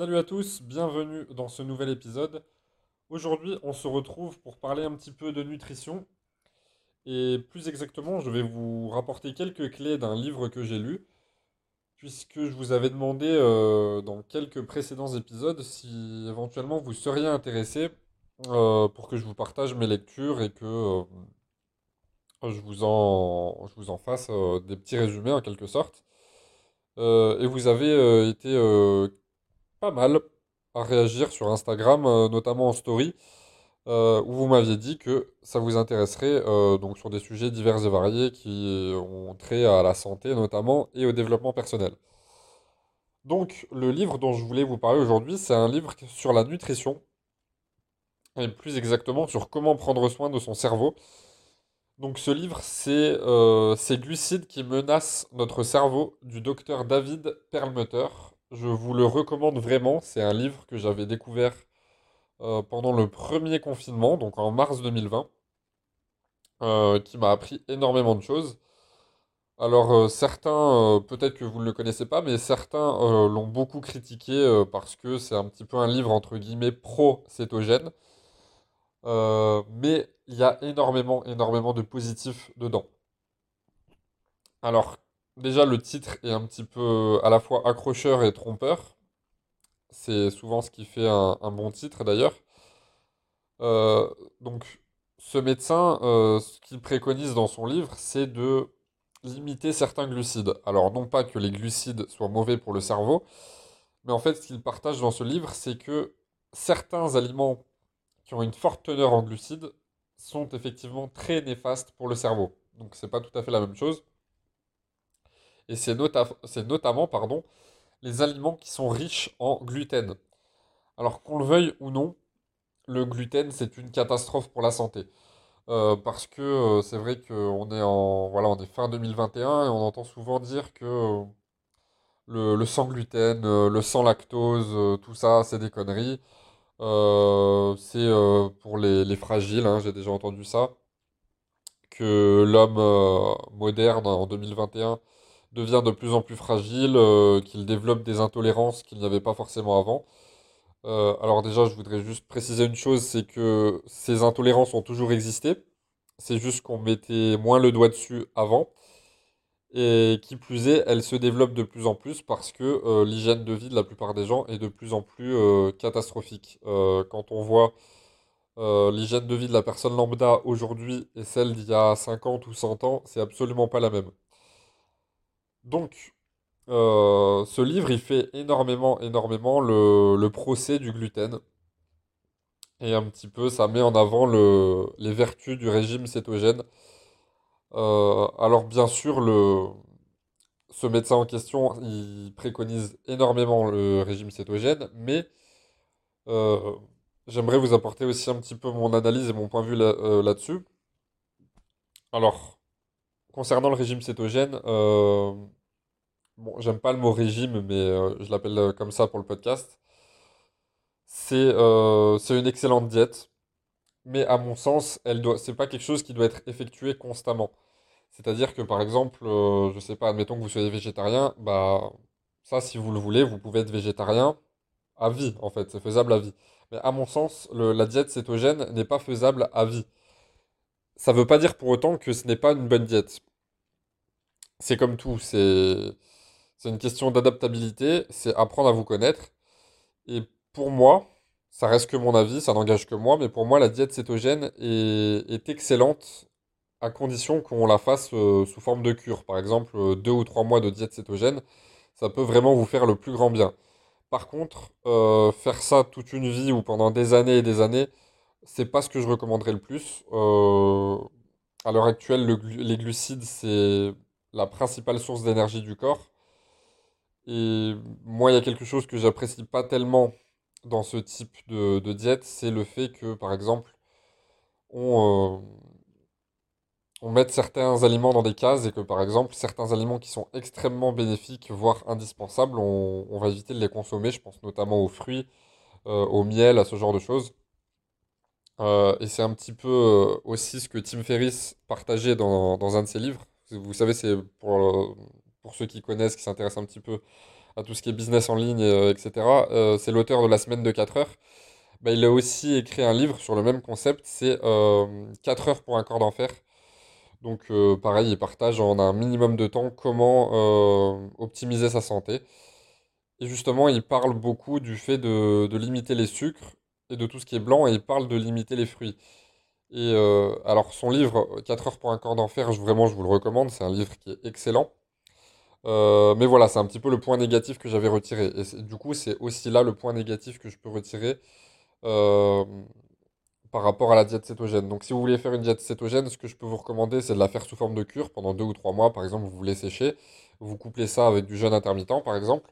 Salut à tous, bienvenue dans ce nouvel épisode. Aujourd'hui, on se retrouve pour parler un petit peu de nutrition. Et plus exactement, je vais vous rapporter quelques clés d'un livre que j'ai lu, puisque je vous avais demandé euh, dans quelques précédents épisodes si éventuellement vous seriez intéressé euh, pour que je vous partage mes lectures et que euh, je vous en, je vous en fasse des petits résumés en quelque sorte. Et vous avez été pas mal à réagir sur Instagram, euh, notamment en story, euh, où vous m'aviez dit que ça vous intéresserait euh, donc sur des sujets divers et variés qui ont trait à la santé notamment et au développement personnel. Donc le livre dont je voulais vous parler aujourd'hui, c'est un livre sur la nutrition, et plus exactement sur comment prendre soin de son cerveau. Donc ce livre, c'est Ces glucides qui menacent notre cerveau du docteur David Perlmutter. Je vous le recommande vraiment, c'est un livre que j'avais découvert euh, pendant le premier confinement, donc en mars 2020, euh, qui m'a appris énormément de choses. Alors euh, certains, peut-être que vous ne le connaissez pas, mais certains l'ont beaucoup critiqué parce que c'est un petit peu un livre entre guillemets pro-cétogène. Mais il y a énormément, énormément de positifs dedans. Alors, déjà, le titre est un petit peu à la fois accrocheur et trompeur. C'est souvent ce qui fait un, un bon titre d'ailleurs. Euh, donc, ce médecin, euh, ce qu'il préconise dans son livre, c'est de limiter certains glucides. Alors, non pas que les glucides soient mauvais pour le cerveau, mais en fait, ce qu'il partage dans ce livre, c'est que certains aliments qui ont une forte teneur en glucides sont effectivement très néfastes pour le cerveau. Donc, c'est pas tout à fait la même chose. Et c'est nota- notamment, pardon, les aliments qui sont riches en gluten. Alors, qu'on le veuille ou non, le gluten, c'est une catastrophe pour la santé. Euh, parce que euh, c'est vrai qu'on est en, voilà, on est fin 2021 et on entend souvent dire que euh, le, le sans gluten, le sans lactose, tout ça, c'est des conneries. C'est pour les, les fragiles, hein, j'ai déjà entendu ça, que l'homme moderne en 2021 devient de plus en plus fragile, euh, qu'il développe des intolérances qu'il n'y avait pas forcément avant. Euh, alors déjà, je voudrais juste préciser une chose, c'est que ces intolérances ont toujours existé. C'est juste qu'on mettait moins le doigt dessus avant. Et qui plus est, elles se développent de plus en plus parce que euh, l'hygiène de vie de la plupart des gens est de plus en plus catastrophique. Quand on voit l'hygiène de vie de la personne lambda aujourd'hui et celle d'il y a 50 ou 100 ans, c'est absolument pas la même. Donc, euh, ce livre, il fait énormément, énormément le, procès du gluten. Et un petit peu, ça met en avant le, les vertus du régime cétogène. Euh, alors, bien sûr, ce médecin en question, il préconise énormément le régime cétogène, mais euh, j'aimerais vous apporter aussi un petit peu mon analyse et mon point de vue là, là-dessus. Alors, concernant le régime cétogène, euh, bon, j'aime pas le mot régime, mais euh, je l'appelle euh, comme ça pour le podcast. C'est une excellente diète, mais à mon sens, elle doit, c'est pas quelque chose qui doit être effectué constamment. C'est-à-dire que par exemple, je sais pas, admettons que vous soyez végétarien, bah ça, si vous le voulez, vous pouvez être végétarien à vie, en fait, c'est faisable à vie. Mais à mon sens, le- la diète cétogène n'est pas faisable à vie. Ça veut pas dire pour autant que ce n'est pas une bonne diète. C'est comme tout, c'est une question d'adaptabilité, c'est apprendre à vous connaître. Et pour moi, ça reste que mon avis, ça n'engage que moi, mais pour moi, la diète cétogène est, est excellente à condition qu'on la fasse euh, sous forme de cure. Par exemple, euh, deux ou trois mois de diète cétogène, ça peut vraiment vous faire le plus grand bien. Par contre, euh, faire ça toute une vie ou pendant des années et des années, c'est pas ce que je recommanderais le plus. Euh, à l'heure actuelle, les glucides, c'est la principale source d'énergie du corps. Et moi, il y a quelque chose que j'apprécie pas tellement dans ce type de, diète, c'est le fait que, par exemple, on, euh, on mette certains aliments dans des cases et que, par exemple, certains aliments qui sont extrêmement bénéfiques, voire indispensables, on, on va éviter de les consommer. Je pense notamment aux fruits, euh, au miel, à ce genre de choses. Euh, et c'est un petit peu euh, aussi ce que Tim Ferriss partageait dans, dans un de ses livres. Vous savez, c'est pour, euh, pour ceux qui connaissent, qui s'intéressent un petit peu à tout ce qui est business en ligne, etc. C'est l'auteur de La semaine de 4 heures. Bah, il a aussi écrit un livre sur le même concept, c'est euh, 4 heures pour un corps d'enfer. Donc pareil, il partage en un minimum de temps comment optimiser sa santé. Et justement, il parle beaucoup du fait de, de limiter les sucres et de tout ce qui est blanc, et il parle de limiter les fruits. Et euh, alors son livre 4 heures pour un corps d'enfer, je- vraiment je vous le recommande, c'est un livre qui est excellent. Euh, mais voilà, c'est un petit peu le point négatif que j'avais retiré. Et du coup, c'est aussi là le point négatif que je peux retirer euh, par rapport à la diète cétogène. Donc si vous voulez faire une diète cétogène, ce que je peux vous recommander, c'est de la faire sous forme de cure pendant deux ou trois mois. Par exemple, vous les séchez, vous couplez ça avec du jeûne intermittent, par exemple,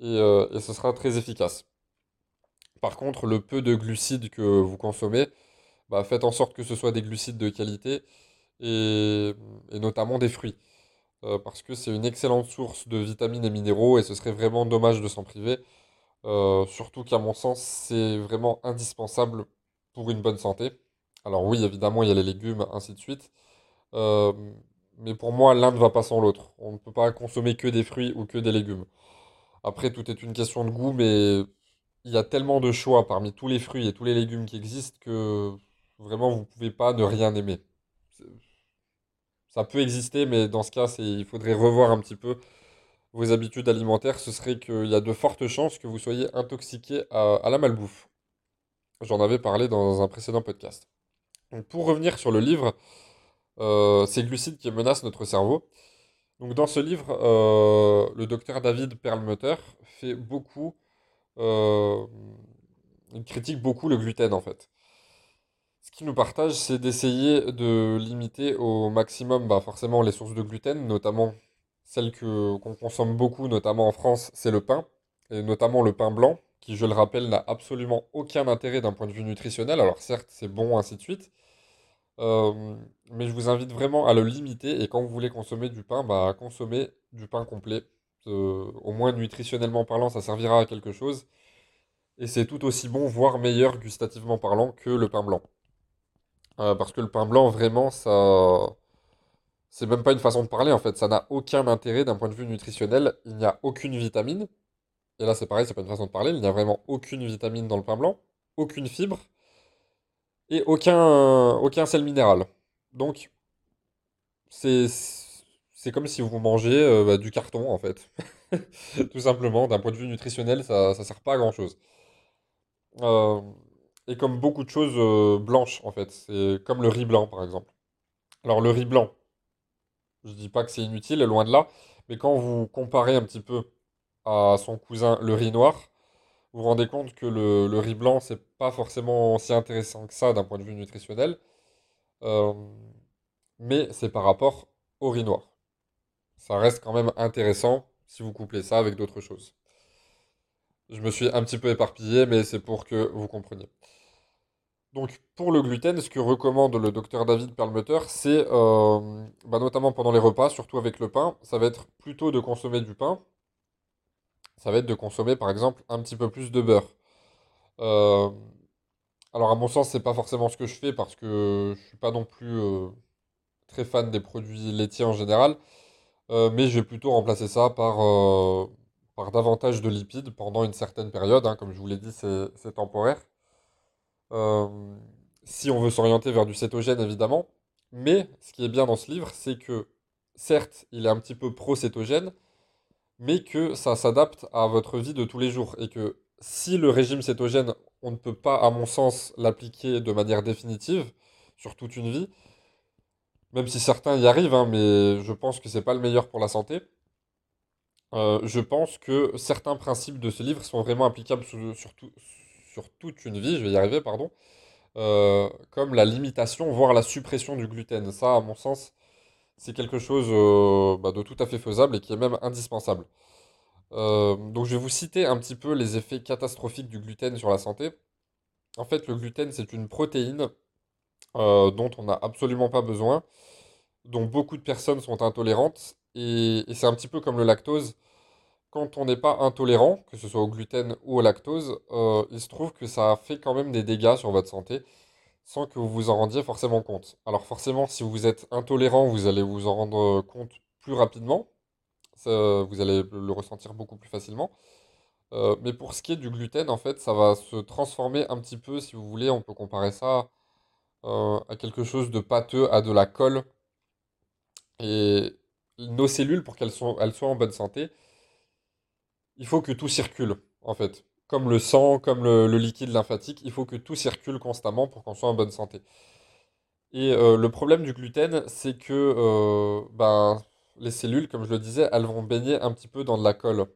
et ce sera très efficace. Par contre, le peu de glucides que vous consommez, bah, faites en sorte que ce soit des glucides de qualité et, notamment des fruits. Euh, parce que c'est une excellente source de vitamines et minéraux et ce serait vraiment dommage de s'en priver. Euh, surtout qu'à mon sens, c'est vraiment indispensable pour une bonne santé. Alors oui, évidemment, il y a les légumes, ainsi de suite. Euh, mais pour moi, l'un ne va pas sans l'autre. On ne peut pas consommer que des fruits ou que des légumes. Après, tout est une question de goût, mais il y a tellement de choix parmi tous les fruits et tous les légumes qui existent que vraiment, vous ne pouvez pas ne rien aimer. Ça peut exister, mais dans ce cas, il faudrait revoir un petit peu vos habitudes alimentaires. Ce serait qu'il y a de fortes chances que vous soyez intoxiqué à, la malbouffe. J'en avais parlé dans un précédent podcast. Pour revenir sur le livre, euh, ces glucides qui menacent notre cerveau. Dans ce livre, euh, le docteur David Perlmutter fait beaucoup, il critique beaucoup le gluten en fait. Ce qu'il nous partage, c'est d'essayer de limiter au maximum, bah, forcément, les sources de gluten, notamment celles qu'on consomme beaucoup, notamment en France, c'est le pain, et notamment le pain blanc, qui, je le rappelle, n'a absolument aucun intérêt d'un point de vue nutritionnel. Alors certes, c'est bon, ainsi de suite, euh, mais je vous invite vraiment à le limiter, et quand vous voulez consommer du pain, bah, consommez du pain complet. Au moins nutritionnellement parlant, ça servira à quelque chose, et c'est tout aussi bon, voire meilleur gustativement parlant, que le pain blanc. Euh, parce que le pain blanc, vraiment, ça... C'est même pas une façon de parler, en fait. Ça n'a aucun intérêt d'un point de vue nutritionnel. Il n'y a aucune vitamine. Et là, c'est pareil, c'est pas une façon de parler. Il n'y a vraiment aucune vitamine dans le pain blanc, aucune fibre et aucun, aucun sel minéral. Donc, c'est c'est comme si vous mangez euh, bah, du carton, en fait. Tout simplement, d'un point de vue nutritionnel, ça, ça sert pas à grand-chose. Euh, et comme beaucoup de choses euh, blanches, en fait. C'est comme le riz blanc, par exemple. Alors, le riz blanc, je dis pas que c'est inutile, loin de là. Mais quand vous comparez un petit peu à son cousin le riz noir, vous vous rendez compte que le, le riz blanc, c'est pas forcément si intéressant que ça d'un point de vue nutritionnel, mais c'est par rapport au riz noir. Ça reste quand même intéressant si vous couplez ça avec d'autres choses. Je me suis un petit peu éparpillé, mais c'est pour que vous compreniez. Donc, pour le gluten, ce que recommande le docteur David Perlmutter, c'est, euh, bah, notamment pendant les repas, surtout avec le pain, ça va être plutôt de consommer du pain, ça va être de consommer par exemple un petit peu plus de beurre. Euh, alors, à mon sens, c'est pas forcément ce que je fais parce que je suis pas non plus euh, très fan des produits laitiers en général, euh, mais je vais plutôt remplacer ça par, euh, par davantage de lipides pendant une certaine période, hein, comme je vous l'ai dit, c'est temporaire. Euh, si on veut s'orienter vers du cétogène, évidemment. Mais ce qui est bien dans ce livre, c'est que certes, il est un petit peu pro-cétogène, mais que ça s'adapte à votre vie de tous les jours. Et que si le régime cétogène, on ne peut pas, à mon sens, l'appliquer de manière définitive sur toute une vie, même si certains y arrivent, hein, mais je pense que c'est pas le meilleur pour la santé. euh, je pense que certains principes de ce livre sont vraiment applicables sur, sur tout- sur toute une vie, je vais y arriver, pardon euh, comme la limitation, voire la suppression du gluten. Ça, à mon sens, c'est quelque chose euh, bah, de tout à fait faisable et qui est même indispensable. Donc, je vais vous citer un petit peu les effets catastrophiques du gluten sur la santé. En fait, le gluten, c'est une protéine euh, dont on n'a absolument pas besoin, dont beaucoup de personnes sont intolérantes, et, c'est un petit peu comme le lactose. Quand on n'est pas intolérant, que ce soit au gluten ou au lactose, euh, il se trouve que ça fait quand même des dégâts sur votre santé sans que vous vous en rendiez forcément compte. Alors forcément, si vous êtes intolérant, vous allez vous en rendre compte plus rapidement. Ça, vous allez le ressentir beaucoup plus facilement. Euh, mais pour ce qui est du gluten, en fait, ça va se transformer un petit peu, si vous voulez, on peut comparer ça à quelque chose de pâteux, à de la colle. Et nos cellules, pour qu'elles soient, en bonne santé, il faut que tout circule, en fait. Comme le sang, comme le, liquide lymphatique, il faut que tout circule constamment pour qu'on soit en bonne santé. Et euh, le problème du gluten, c'est que euh, ben, les cellules, comme je le disais, elles vont baigner un petit peu dans de la colle.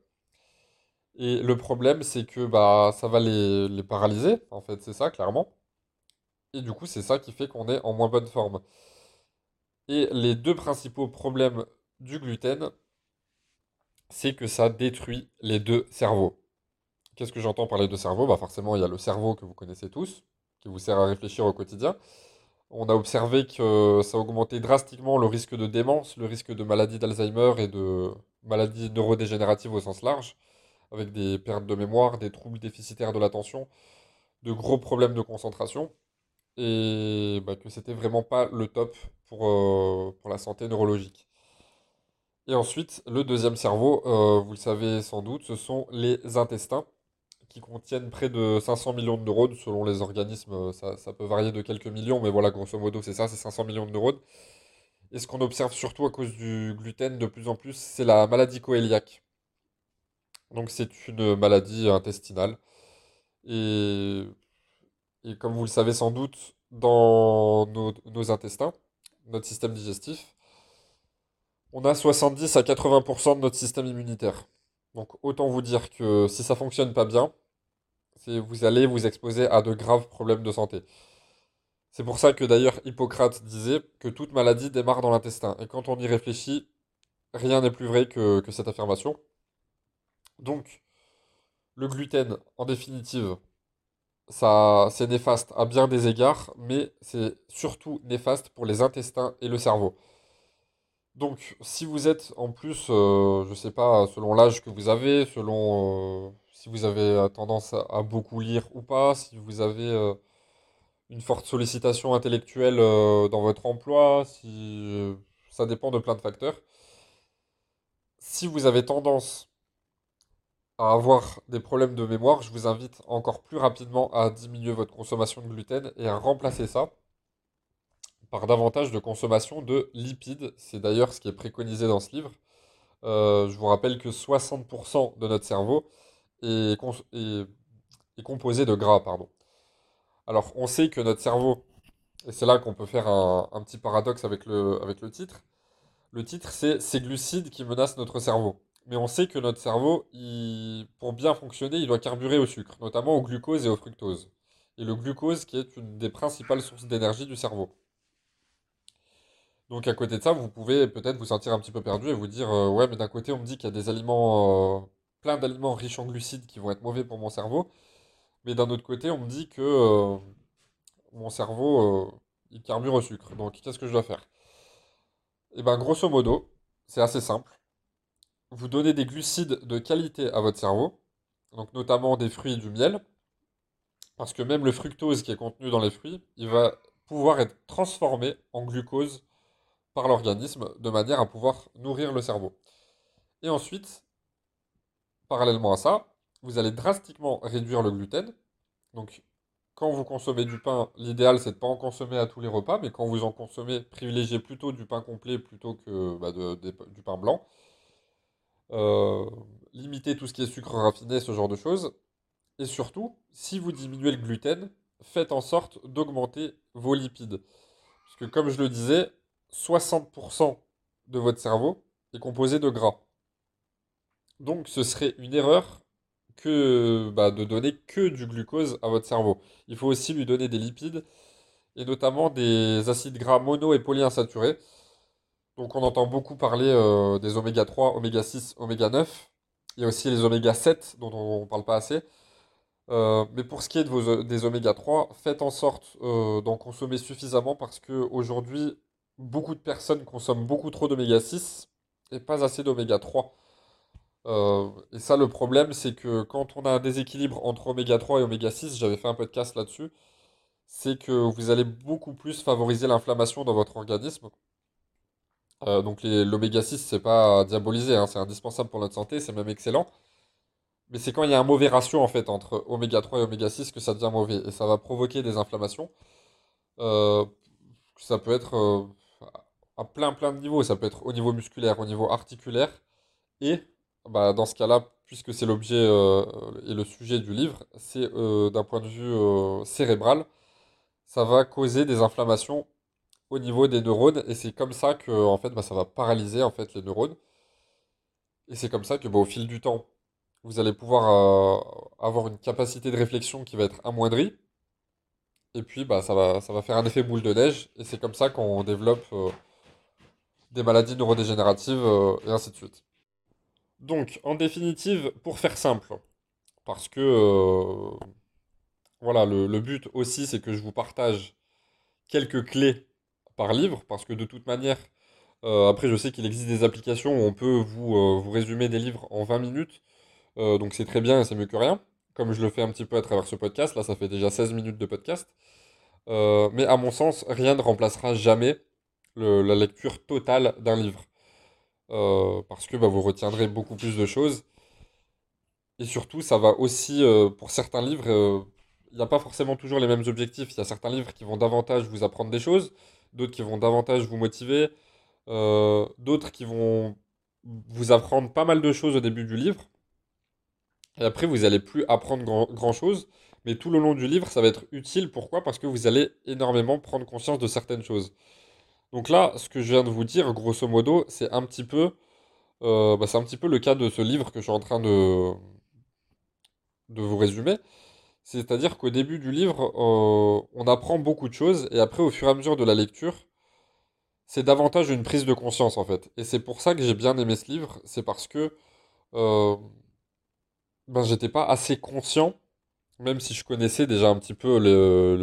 Et le problème, c'est que bah, ça va les paralyser, en fait, c'est ça, clairement. Et du coup, c'est ça qui fait qu'on est en moins bonne forme. Et les deux principaux problèmes du gluten, c'est que ça détruit les deux cerveaux. Qu'est-ce que j'entends par les deux cerveaux? Bah forcément, il y a le cerveau que vous connaissez tous, qui vous sert à réfléchir au quotidien. On a observé que ça augmentait drastiquement le risque de démence, le risque de maladie d'Alzheimer et de maladies neurodégénératives au sens large, avec des pertes de mémoire, des troubles déficitaires de l'attention, de gros problèmes de concentration, et bah, que c'était vraiment pas le top pour, euh, pour la santé neurologique. Et ensuite, le deuxième cerveau, euh, vous le savez sans doute, ce sont les intestins qui contiennent près de 500 millions de neurones. Selon les organismes, euh, ça, ça peut varier de quelques millions, mais voilà, grosso modo, c'est ça, c'est 500 millions de neurones. Et ce qu'on observe surtout à cause du gluten de plus en plus, c'est la maladie coéliaque. Donc c'est une maladie intestinale. Et, et comme vous le savez sans doute, dans nos, intestins, notre système digestif, on a 70 à 80% de notre système immunitaire. Donc autant vous dire que si ça fonctionne pas bien, vous allez vous exposer à de graves problèmes de santé. C'est pour ça que d'ailleurs Hippocrate disait que toute maladie démarre dans l'intestin. Et quand on y réfléchit, rien n'est plus vrai que cette affirmation. Donc, le gluten, en définitive, ça, c'est néfaste à bien des égards, mais c'est surtout néfaste pour les intestins et le cerveau. Donc, si vous êtes en plus, euh, je sais pas, selon l'âge que vous avez, selon euh, si vous avez euh, tendance à, beaucoup lire ou pas, si vous avez une forte sollicitation intellectuelle dans votre emploi, si ça dépend de plein de facteurs. Si vous avez tendance à avoir des problèmes de mémoire, je vous invite encore plus rapidement à diminuer votre consommation de gluten et à remplacer ça par davantage de consommation de lipides. C'est d'ailleurs ce qui est préconisé dans ce livre. Euh, je vous rappelle que 60% de notre cerveau est, composé de gras. Alors, on sait que notre cerveau, et c'est là qu'on peut faire un, un petit paradoxe avec le, avec le titre, le titre c'est Ces glucides qui menacent notre cerveau. Mais on sait que notre cerveau, pour bien fonctionner, il doit carburer au sucre, notamment au glucose et au fructose. Et le glucose qui est une des principales sources d'énergie du cerveau. Donc à côté de ça, vous pouvez peut-être vous sentir un petit peu perdu et vous dire, euh, ouais, mais d'un côté, on me dit qu'il y a des aliments, euh, plein d'aliments riches en glucides qui vont être mauvais pour mon cerveau, mais d'un autre côté, on me dit que euh, mon cerveau, il carbure au sucre. Donc qu'est-ce que je dois faire? Eh ben, grosso modo, c'est assez simple. Vous donnez des glucides de qualité à votre cerveau, donc notamment des fruits et du miel, parce que même le fructose qui est contenu dans les fruits, il va pouvoir être transformé en glucose par l'organisme de manière à pouvoir nourrir le cerveau. Et ensuite, parallèlement à ça, vous allez drastiquement réduire le gluten. Donc, quand vous consommez du pain, l'idéal c'est de ne pas en consommer à tous les repas, mais quand vous en consommez, privilégiez plutôt du pain complet plutôt que bah, du pain blanc. Euh, limitez tout ce qui est sucre raffiné, ce genre de choses. Et surtout, si vous diminuez le gluten, faites en sorte d'augmenter vos lipides. Parce que comme je le disais, 60% de votre cerveau est composé de gras. Donc ce serait une erreur que bah, de donner que du glucose à votre cerveau. Il faut aussi lui donner des lipides et notamment des acides gras mono et polyinsaturés. Donc on entend beaucoup parler euh, des oméga 3, oméga 6, oméga 9. Il y a aussi les oméga 7 dont on ne parle pas assez. Euh, mais pour ce qui est de des oméga 3, faites en sorte euh, d'en consommer suffisamment parce que aujourd'hui, beaucoup de personnes consomment beaucoup trop d'oméga 6 et pas assez d'oméga 3. Euh, et ça, le problème, c'est que quand on a un déséquilibre entre oméga 3 et oméga 6, j'avais fait un podcast là-dessus, c'est que vous allez beaucoup plus favoriser l'inflammation dans votre organisme. Euh, donc l'oméga 6, c'est pas diabolisé, hein, c'est indispensable pour notre santé, c'est même excellent. Mais c'est quand il y a un mauvais ratio en fait entre oméga 3 et oméga 6 que ça devient mauvais et ça va provoquer des inflammations. Euh, ça peut être euh, à plein plein de niveaux, ça peut être au niveau musculaire, au niveau articulaire et bah, dans ce cas-là, puisque c'est l'objet et le sujet du livre, c'est d'un point de vue cérébral, ça va causer des inflammations au niveau des neurones et c'est comme ça que en fait bah, ça va paralyser en fait les neurones. Et c'est comme ça que bah, au fil du temps vous allez pouvoir euh, avoir une capacité de réflexion qui va être amoindrie. Et puis bah ça va ça va faire un effet boule de neige. Et c'est comme ça qu'on développe euh, des maladies neurodégénératives euh, et ainsi de suite. Donc en définitive, pour faire simple, parce que voilà le but aussi c'est que je vous partage quelques clés par livre parce que de toute manière Euh, après, je sais qu'il existe des applications où on peut vous, euh, résumer des livres en 20 minutes, Euh, donc c'est très bien et c'est mieux que rien, comme je le fais un petit peu à travers ce podcast, là ça fait déjà 16 minutes de podcast. Mais à mon sens, rien ne remplacera jamais la lecture totale d'un livre, parce que bah, vous retiendrez beaucoup plus de choses, et surtout ça va aussi, pour certains livres, il n'y a pas forcément toujours les mêmes objectifs, il y a certains livres qui vont davantage vous apprendre des choses, d'autres qui vont davantage vous motiver, euh, d'autres qui vont vous apprendre pas mal de choses au début du livre, et après vous allez plus apprendre grand, grand-chose, mais tout le long du livre ça va être utile. Pourquoi? Parce que vous allez énormément prendre conscience de certaines choses. Donc là, ce que je viens de vous dire, grosso modo, c'est un petit peu, euh, bah, un petit peu le cas de ce livre que je suis en train de, de vous résumer. C'est-à-dire qu'au début du livre, euh, on apprend beaucoup de choses, et après, au fur et à mesure de la lecture, c'est davantage une prise de conscience en fait. Et c'est pour ça que j'ai bien aimé ce livre, c'est parce que euh, ben, j'étais pas assez conscient, même si je connaissais déjà un petit peu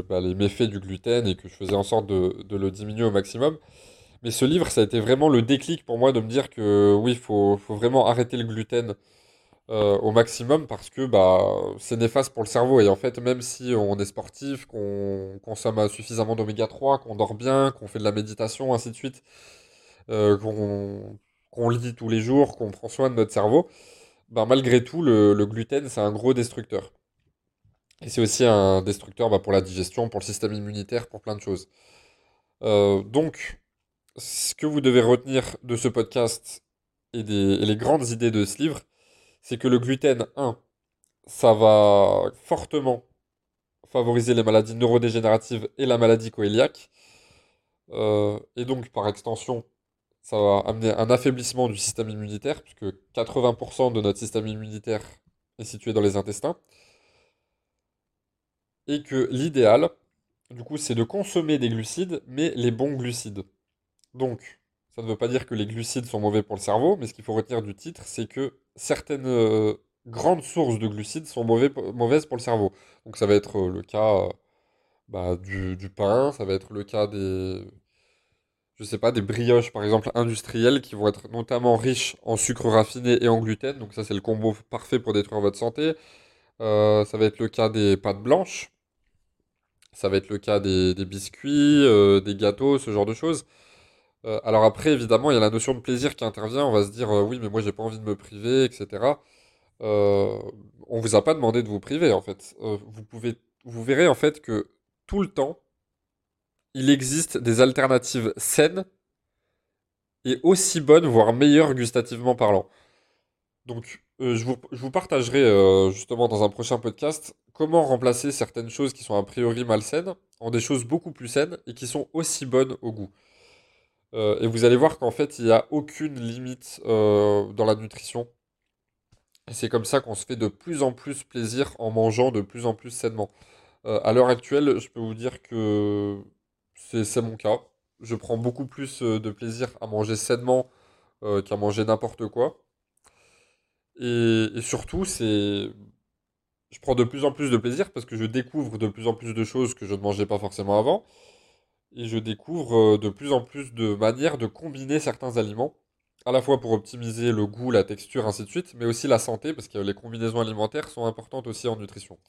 bah, les méfaits du gluten et que je faisais en sorte de, le diminuer au maximum. Mais ce livre, ça a été vraiment le déclic pour moi de me dire que oui, il faut vraiment arrêter le gluten euh, au maximum parce que bah, c'est néfaste pour le cerveau. Et en fait, même si on est sportif, qu'on consomme suffisamment d'oméga 3, qu'on dort bien, qu'on fait de la méditation, ainsi de suite, euh, qu'on lit tous les jours, qu'on prend soin de notre cerveau, bah, malgré tout, le, le gluten, c'est un gros destructeur. Et c'est aussi un destructeur bah, pour la digestion, pour le système immunitaire, pour plein de choses. Euh, donc, ce que vous devez retenir de ce podcast et, des, et les grandes idées de ce livre, c'est que le gluten, un, ça va fortement favoriser les maladies neurodégénératives et la maladie coéliaque. Euh, et donc, par extension, ça va amener un affaiblissement du système immunitaire, puisque 80% de notre système immunitaire est situé dans les intestins. Et que l'idéal, du coup, c'est de consommer des glucides, mais les bons glucides. Donc, ça ne veut pas dire que les glucides sont mauvais pour le cerveau, mais ce qu'il faut retenir du titre, c'est que certaines euh, grandes sources de glucides sont mauvais, mauvaises pour le cerveau. Donc, ça va être euh, le cas euh, bah, du, pain, ça va être le cas des, je sais pas, des brioches par exemple industrielles qui vont être notamment riches en sucre raffiné et en gluten. Donc ça c'est le combo parfait pour détruire votre santé. Ça va être le cas des pâtes blanches. Ça va être le cas des, biscuits, des gâteaux, ce genre de choses. Euh, alors après évidemment il y a la notion de plaisir qui intervient. On va se dire euh, oui mais moi j'ai pas envie de me priver, etc. Euh, on vous a pas demandé de vous priver en fait. Euh, vous verrez en fait que tout le temps il existe des alternatives saines et aussi bonnes, voire meilleures gustativement parlant. Donc, je vous, je vous partagerai justement dans un prochain podcast comment remplacer certaines choses qui sont a priori malsaines en des choses beaucoup plus saines et qui sont aussi bonnes au goût. Euh, et vous allez voir qu'en fait, il n'y a aucune limite euh, dans la nutrition. Et c'est comme ça qu'on se fait de plus en plus plaisir en mangeant de plus en plus sainement. Euh, à l'heure actuelle, je peux vous dire que c'est mon cas. Je prends beaucoup plus de plaisir à manger sainement qu'à manger n'importe quoi. Et, et surtout, c'est, je prends de plus en plus de plaisir parce que je découvre de plus en plus de choses que je ne mangeais pas forcément avant. Et je découvre euh, de plus en plus de manières de combiner certains aliments, à la fois pour optimiser le goût, la texture, ainsi de suite, mais aussi la santé, parce que les combinaisons alimentaires sont importantes aussi en nutrition.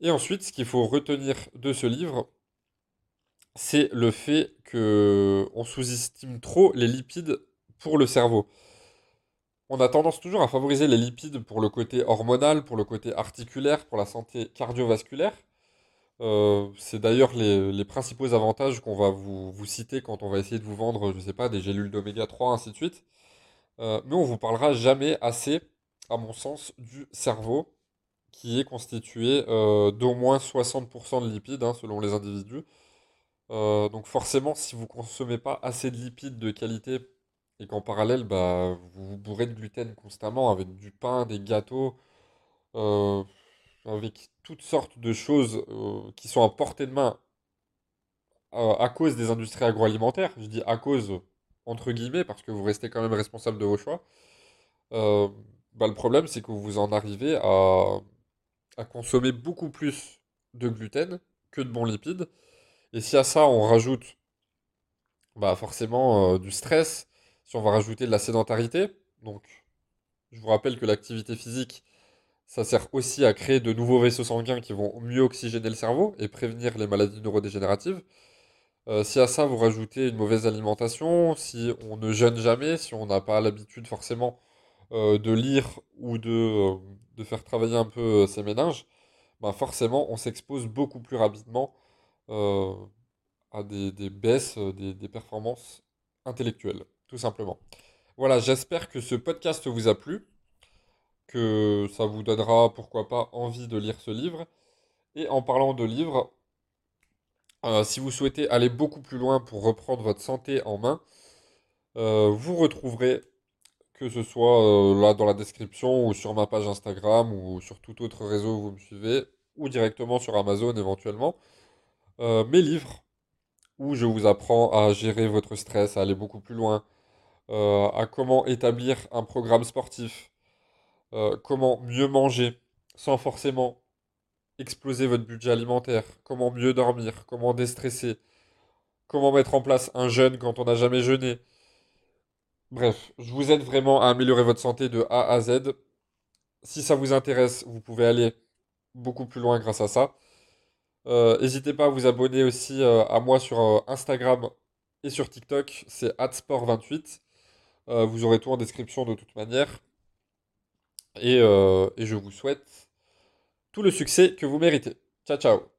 Et ensuite, ce qu'il faut retenir de ce livre, c'est le fait que on sous-estime trop les lipides pour le cerveau. On a tendance toujours à favoriser les lipides pour le côté hormonal, pour le côté articulaire, pour la santé cardiovasculaire. Euh, c'est d'ailleurs les, principaux avantages qu'on va vous, citer quand on va essayer de vous vendre, je sais pas, des gélules d'oméga 3, ainsi de suite. Euh, mais on vous parlera jamais assez, à mon sens, du cerveau, qui est constitué euh, d'au moins 60% de lipides, hein, selon les individus. Donc forcément, si vous consommez pas assez de lipides de qualité et qu'en parallèle, bah, vous vous bourrez de gluten constamment avec du pain, des gâteaux, avec toutes sortes de choses euh, qui sont à portée de main euh, à cause des industries agroalimentaires, je dis à cause entre guillemets parce que vous restez quand même responsable de vos choix, euh, bah, le problème c'est que vous en arrivez à, consommer beaucoup plus de gluten que de bons lipides. Et si à ça on rajoute bah, forcément du stress, si on va rajouter de la sédentarité, donc je vous rappelle que l'activité physique, ça sert aussi à créer de nouveaux vaisseaux sanguins qui vont mieux oxygéner le cerveau et prévenir les maladies neurodégénératives. Euh, si à ça vous rajoutez une mauvaise alimentation, si on ne jeûne jamais, si on n'a pas l'habitude forcément euh, de lire ou de, euh, de faire travailler un peu ses méninges, ben forcément on s'expose beaucoup plus rapidement à des, baisses, des performances intellectuelles, tout simplement. Voilà, j'espère que ce podcast vous a plu, ça vous donnera, pourquoi pas, envie de lire ce livre. Et en parlant de livres, euh, si vous souhaitez aller beaucoup plus loin pour reprendre votre santé en main, euh, vous retrouverez, que ce soit euh, là dans la description ou sur ma page Instagram ou sur tout autre réseau où vous me suivez, ou directement sur Amazon éventuellement, mes livres où je vous apprends à gérer votre stress, à aller beaucoup plus loin, à comment établir un programme sportif, euh, comment mieux manger sans forcément exploser votre budget alimentaire, comment mieux dormir, comment déstresser, comment mettre en place un jeûne quand on n'a jamais jeûné. Bref, je vous aide vraiment à améliorer votre santé de A à Z. Si ça vous intéresse, vous pouvez aller beaucoup plus loin grâce à ça. Euh, n'hésitez pas à vous abonner aussi euh, à moi sur Instagram et sur TikTok, c'est @sport28. Euh, vous aurez tout en description de toute manière. Et, euh, et je vous souhaite tout le succès que vous méritez. Ciao, ciao.